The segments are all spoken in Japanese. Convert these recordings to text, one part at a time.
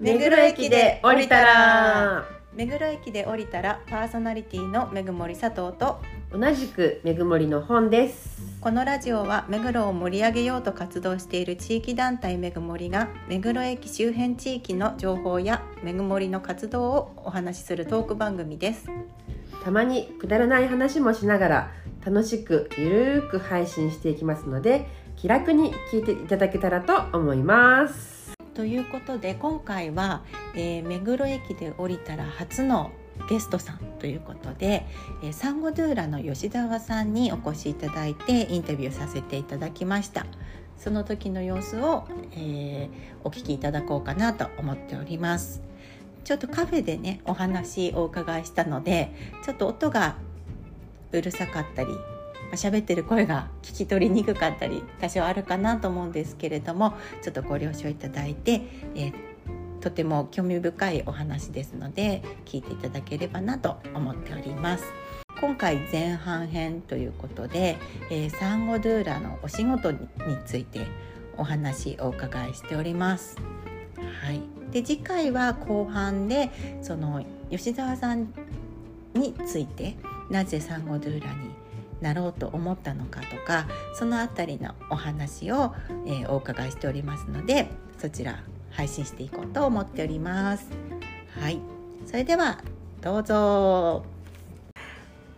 目黒駅で降りたら。目黒駅で降りたらパーソナリティのめぐもり佐藤と。同じくめぐもりの本です。このラジオは目黒を盛り上げようと活動している地域団体めぐもりが目黒駅周辺地域の情報やめぐもりの活動をお話しするトーク番組です。たまにくだらない話もしながら楽しくゆるーく配信していきますので気楽に聞いていただけたらと思いますということで今回は、えー目黒駅で降りたら初のゲストさんということで、えーサンゴドゥーラの吉澤さんにお越しいただいてインタビューさせていただきました。その時の様子を、えーお聞きいただこうかなと思っております。ちょっとカフェでねお話お伺いしたのでちょっと音がうるさかったり喋ってる声が聞き取りにくかったり多少あるかなと思うんですけれどもちょっとご了承いただいて、えーとても興味深いお話ですので聞いていただければなと思っております。今回前半編ということで、えーサンゴドゥーラのお仕事についてお話をお伺いしております。はい、で次回は後半でその吉澤さんについてなぜサンゴドゥーラになろうと思ったのかとかそのあたりのお話を、えーお伺いしておりますのでそちら配信していこうと思っております。はい、それではどうぞ。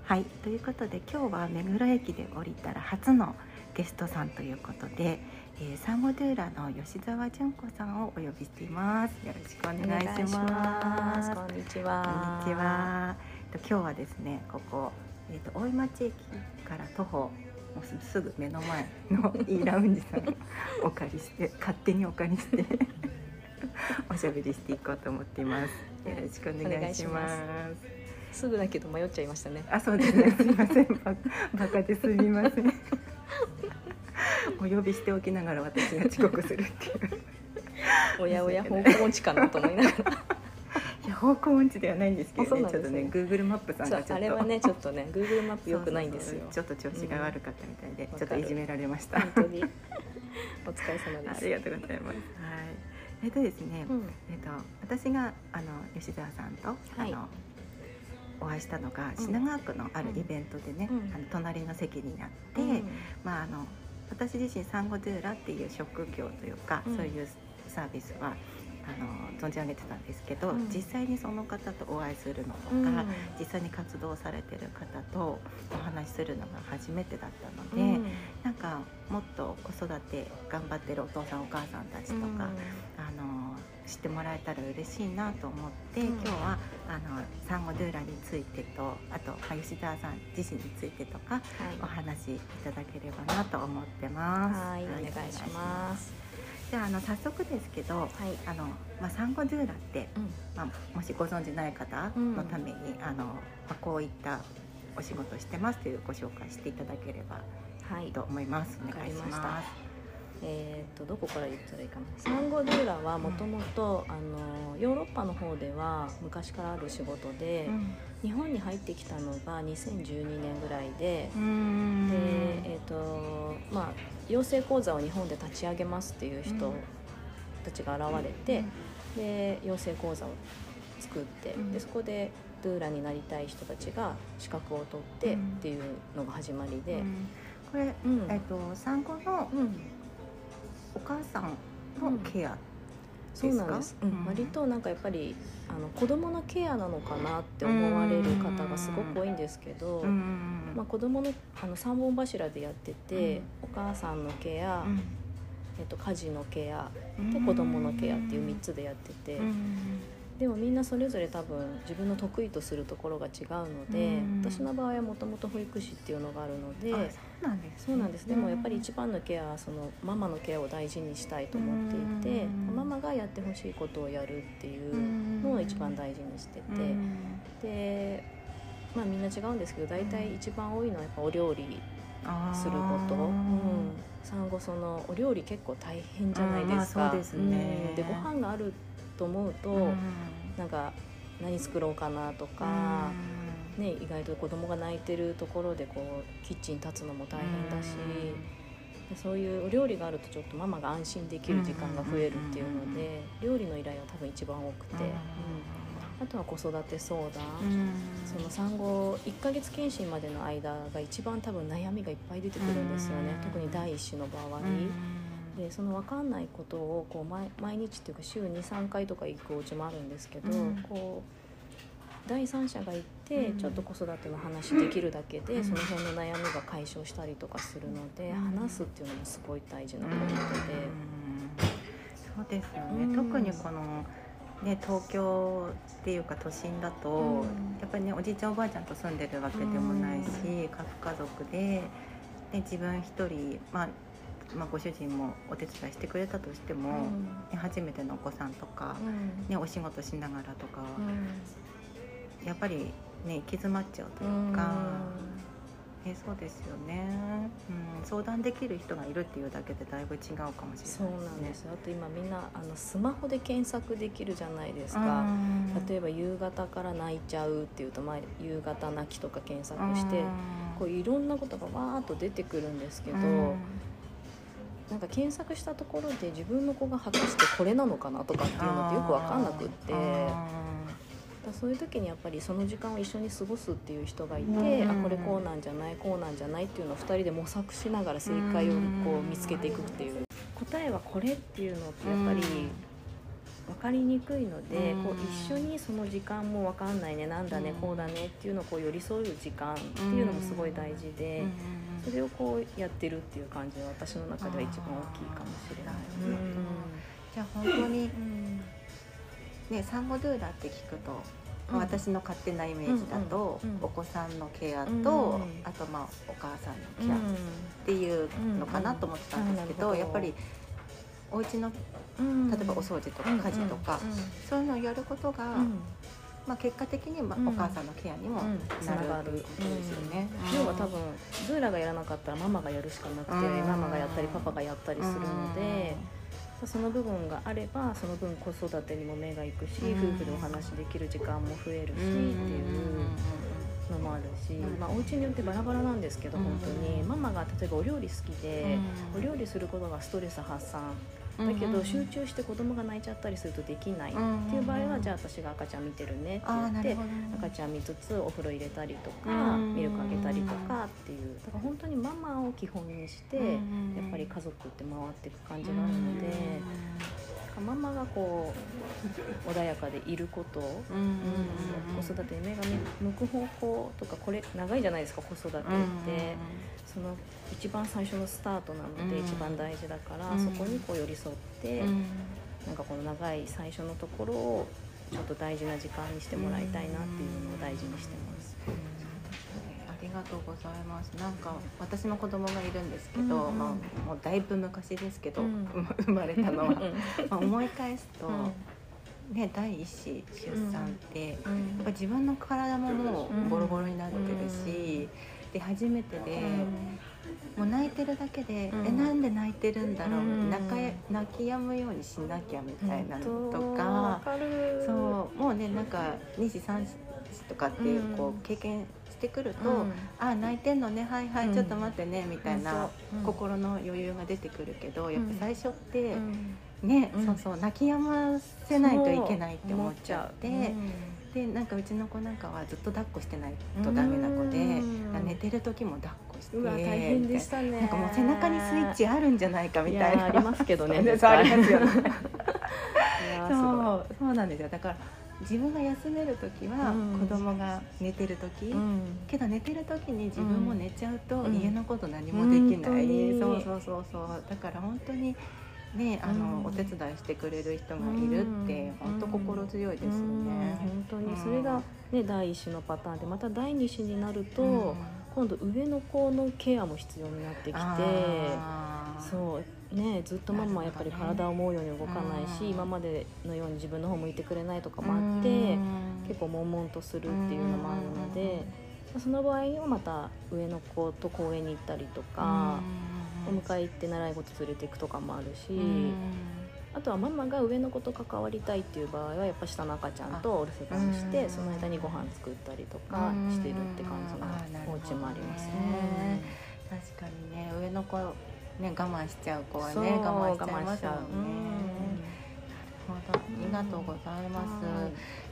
はい、ということで今日は目黒駅で降りたら初のゲストさんということで、えーサンゴドゥーラの吉澤純子さんをお呼びしています。よろしくお願いします。こんにちこは。んにち。は。えっと今日はですね、ここえっ、と大井町駅から徒歩もうすすぐ目の前の いいラウンジさんをお借りして勝手にお借りして おしゃべりしていこうと思っています。よろしくお願いします。すぐだけど迷っちゃいましたね。あ、そうですね。すみません。ババカですみません。お呼びしておきながら私が遅刻するっていう。おやおや方向音痴かなと思いながら。方向音痴ではないんですけどね。ねちょっとね、Google マップさんがちょっとあれはねちょっとね Google マップ良くないんですよ。ちょっと調子が悪かったみたいで、うんちょっといじめられました。本当に。お疲れ様です。ありがとうございます。はい。えっとですね、うんえっと私があの吉澤さんと、はいあのお会いしたのがうん品川区のあるイベントでね、うんあの隣の席になって、うんまああの私自身サンゴドゥーラっていう職業というか、うんそういうサービスはあの存じ上げてたんですけど、うん実際にその方とお会いするのとか、うん実際に活動されてる方とお話しするのが初めてだったので、うんなんかもっと子育て頑張ってるお父さんお母さんたちとか、あの知ってもらえたら嬉しいなと思って、うん今日はあのサンゴドゥーラについてとあと、まあ、吉澤さん自身についてとかおはい。話しいただければなと思ってます。はい、お願いします。じゃああの早速ですけど、はい。あのまあ、サンゴドゥーラって、うんまあ、もしご存じない方のために、あのまあ、こういったお仕事をしてますというご紹介していただければはい。と思います。お願いします。えー、とどこから言ったらいいかな。サンゴドゥーラはもともとあのヨーロッパの方では昔からある仕事で、日本に入ってきたのが2012年ぐらいで、うん。でえーとまあ、養成講座を日本で立ち上げますっていう人たちが現れて、で養成講座を作って、うん。でそこでドゥーラになりたい人たちが資格を取ってうん。っていうのが始まりで、うん。これ、うん。えっと産後のうん。お母さんのケアそうなんです、うん。うん。割となんかやっぱりあの子供のケアなのかなって思われる方がすごく多いんですけど、うん。まあ、子供のあの3本柱でやってて、お母さんのケア、うん。えっと、家事のケアうん。で子供のケアっていう3つでやってて、うんでもみんなそれぞれ多分自分の得意とするところが違うので、うん。私の場合はもともと保育士っていうのがあるので。あそうなんですね。そうなんです。でもやっぱり一番のケアはそのママのケアを大事にしたいと思っていてうんママがやってほしいことをやるっていうのを一番大事にしてうんてでまあみんな違うんですけど大体一番多いのはやっぱお料理すること、うん、産後そのお料理結構大変じゃないですか、うんまあそうですね。うん。でご飯があると思うと、うん。なんか何作ろうかなとか、ね、意外と子供が泣いてるところでこうキッチン立つのも大変だし、でそういうお料理があるとちょっとママが安心できる時間が増えるっていうので料理の依頼は多分一番多くて、うん。あとは子育て相談、その産後1ヶ月検診までの間が一番多分悩みがいっぱい出てくるんですよね、特に第一子の場合。でその分かんないことをこう毎毎日っていうか週23回とか行くお家もあるんですけど、こう第三者が行ってちょっと子育ての話できるだけで、その辺の悩みが解消したりとかするので、話すっていうのもすごい大事なポイントで。そうですよね、特にこのね、東京っていうか都心だと、うん、やっぱりねおじいちゃんおばあちゃんと住んでるわけでもないし、うん、核家族でで自分一人、まあ、まあ、ご主人もお手伝いしてくれたとしても、うん、初めてのお子さんとか、ね、お仕事しながらとか、やっぱりね行き詰まっちゃうというか。えそうですよね、うん、相談できる人がいるっていうだけでだいぶ違うかもしれないです、ね、そうなんですあと今みんなあのスマホで検索できるじゃないですか。例えば夕方から泣いちゃうっていうと、まあ、夕方泣きとか検索してこういろんなことがわーっと出てくるんですけどなんか検索したところで自分の子が果たしてこれなのかなとかっていうのってよく分かんなくって。だそういう時にやっぱりその時間を一緒に過ごすっていう人がいて、うん、あこれこうなんじゃないこうなんじゃないっていうのを2人で模索しながら正解をこう見つけていくっていう。答えはこれっていうのってやっぱり分かりにくいので、こう一緒にその時間も分かんないねなんだね、こうだねっていうのをこう寄り添う時間っていうのもすごい大事で。それをこうやってるっていう感じは私の中では一番大きいかもしれない。じゃあ本当に、ね、産後ドゥーラって聞くと、うん、私の勝手なイメージだと、うんうん、お子さんのケアと、うん、あとまあお母さんのケアっていうのかなと思ってたんですけど、やっぱりお家の例えばお掃除とか家事とか、そういうのをやることが、まあ、結果的に、まあお母さんのケアにもなるということですよね。要は多分ズーラがやらなかったらママがやるしかなくて、ママがやったりパパがやったりするので。その部分があればその分子育てにも目がいくし、夫婦でお話できる時間も増えるし、っていうのもあるし、まあ、お家によってバラバラなんですけど、本当に。ママが例えばお料理好きで、お料理することがストレス発散だけど集中して子供が泣いちゃったりするとできない。っていう場合はじゃあ私が赤ちゃん見てるねって言って赤ちゃん見つつお風呂入れたりとかミルクあげたりとかっていう。だから本当にママを基本にしてやっぱり家族って回っていく感じがあるので。ママがこう穏やかでいること、うん、子育てに目が向く方向とかこれ長いじゃないですか子育てって、その一番最初のスタートなので一番大事だから、そこにこう寄り添って、なんかこの長い最初のところをちょっと大事な時間にしてもらいたいなっていうのを大事にしてます。ありがとうございます。なんか私の子供がいるんですけど、うん、まあもうだいぶ昔ですけど、うん、生まれたのは、まあ思い返すと。ね、第一子出産って、やっぱ自分の体ももうボロボロになってるし、で初めてで、もう泣いてるだけで、うん、えなんで泣いてるんだろう、うん、泣か泣き止むようにしなきゃみたいなのとかそうもうねなんか2時3時とかっていうこう経験してくると、うん、あ泣いてんのねはいはい、ちょっと待ってねみたいな心の余裕が出てくるけど、やっぱ最初って、ね、そうそう泣き止ませないといけないって思っちゃって。でなんかうちの子なんかはずっと抱っこしてないとダメな子で寝てる時も抱っこして大変でしたね。なんかもう背中にスイッチあるんじゃないかみたいな。ありますけどね そうありますよねそうそうなんですよ。だから自分が休める時は子供が寝てる時、うん、けど寝てる時に自分も寝ちゃうと家のこと何もできない、うん、そうそうそうそう。だから本当にね、あの、うん、お手伝いしてくれる人がいるって、本当心強いですよね。本当に。それがね第一子のパターンでまた第二子になると、今度上の子のケアも必要になってきてそうねずっとママはやっぱり体を思うように動かないし、今までのように自分の方向いてくれないとかもあって、結構悶々とするっていうのもあるので、その場合はまた上の子と公園に行ったりとか。お迎え行って習い事連れていくとかもあるし、あとはママが上の子と関わりたいっていう場合はやっぱ下の赤ちゃんとお留守番してその間にご飯作ったりとかしてるって感じのお家もありますね。確かにね上の子ね我慢しちゃう子はね我慢しちゃいますもんね。我なるほど。ありがとうございま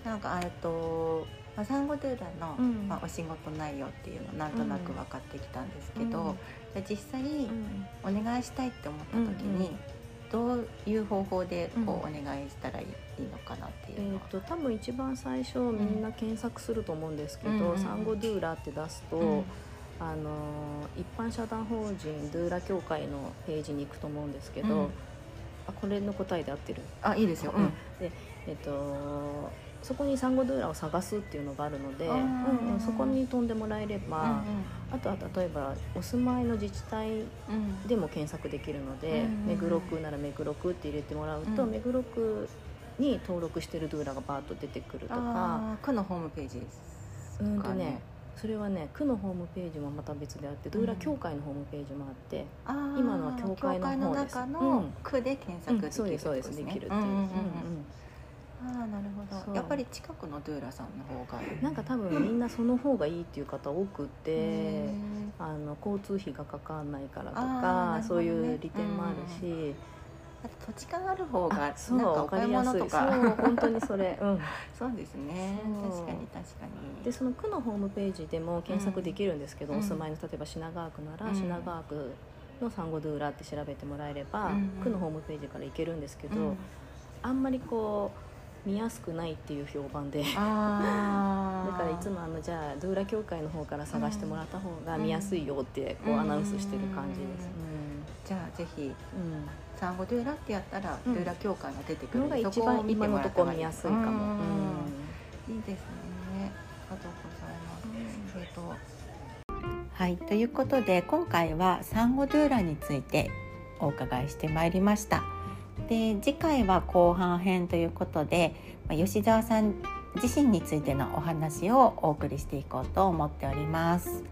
す。なんかえっとまあサンゴドゥーラの、うん。まあお仕事内容っていうのなんとなく分かってきたんですけど、うん実際うんお願いしたいって思った時に、どういう方法でこうおうん。願いしたらいいのかなっていえー、うのは。と多分一番最初みんな検索すると思うんですけど、うんうん。サンゴドゥーラって出すと、うん。あのー一般社団法人ドゥーラ協会のページに行くと思うんですけど、うん。あこれの答えで合ってる、あいいですよ。うん。でえっ、とそこにサンゴドゥーラを探すっていうのがあるので、あー。うんうんそこに飛んでもらえれば、うあとは例えばお住まいの自治体んうんうんでも検索できるので、うんうんうん。目黒区なら目黒区って入れてもらうと、うん。目黒区に登録してるドゥーラがバーッと出てくるとか区のホームページですうんとねかね。それはね区のホームページもまた別であってドゥーラ協会のホームページもあって、あー今のは教会の方です。の中うん。の区で検索できるそうですそうですできるっていう、ね。うんうん。うんうんうんああなるほど。やっぱり近くのドゥーラさんの方が。うんなんか多分みんなその方がいいっていう方多くってへあの交通費がかかんないからとか、ね。そういう利点もあるし、ーあと土地勘ある方があそうなんかお買いりやすい。物とかそう本当にそれ、うん、そうですね。確かに確かに。でその区のホームページでも検索できるんですけど、うん。お住まいの例えば品川区なら、うん。品川区のサンゴドゥーラって調べてもらえれば、うん。区のホームページから行けるんですけど、うん。あんまりこう見やすくないっていう評判で。あ だからいつももあのじゃあドゥーラ協会の方から探してもらった方が見やすいよってこううん。アナウンスしてる感じです。じゃあぜひうん。うんサンゴドゥーラってやったらうん。ドゥーラ協会が出てくる。のが一番今のところ見やすいかも。いいですね。ありがとうございます。えっとはい。ということで今回はサンゴドゥーラについてお伺いしてまいりましたで次回は後半編ということでま吉澤さん自身についてのお話をお送りしていこうと思っております。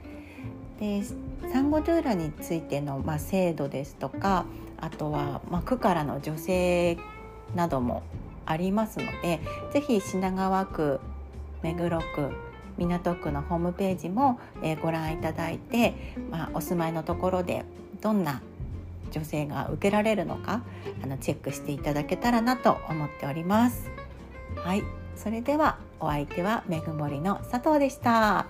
でサンゴドゥーラについての、まあ、制度ですとかあとは、まあ、区からの助成などもありますのでぜひ品川区目黒区港区のホームページも、えーご覧いただいて、まあ、お住まいのところでどんな助成が受けられるのかあのチェックしていただけたらなと思っております。はい、それではお相手はめぐもりの佐藤でした。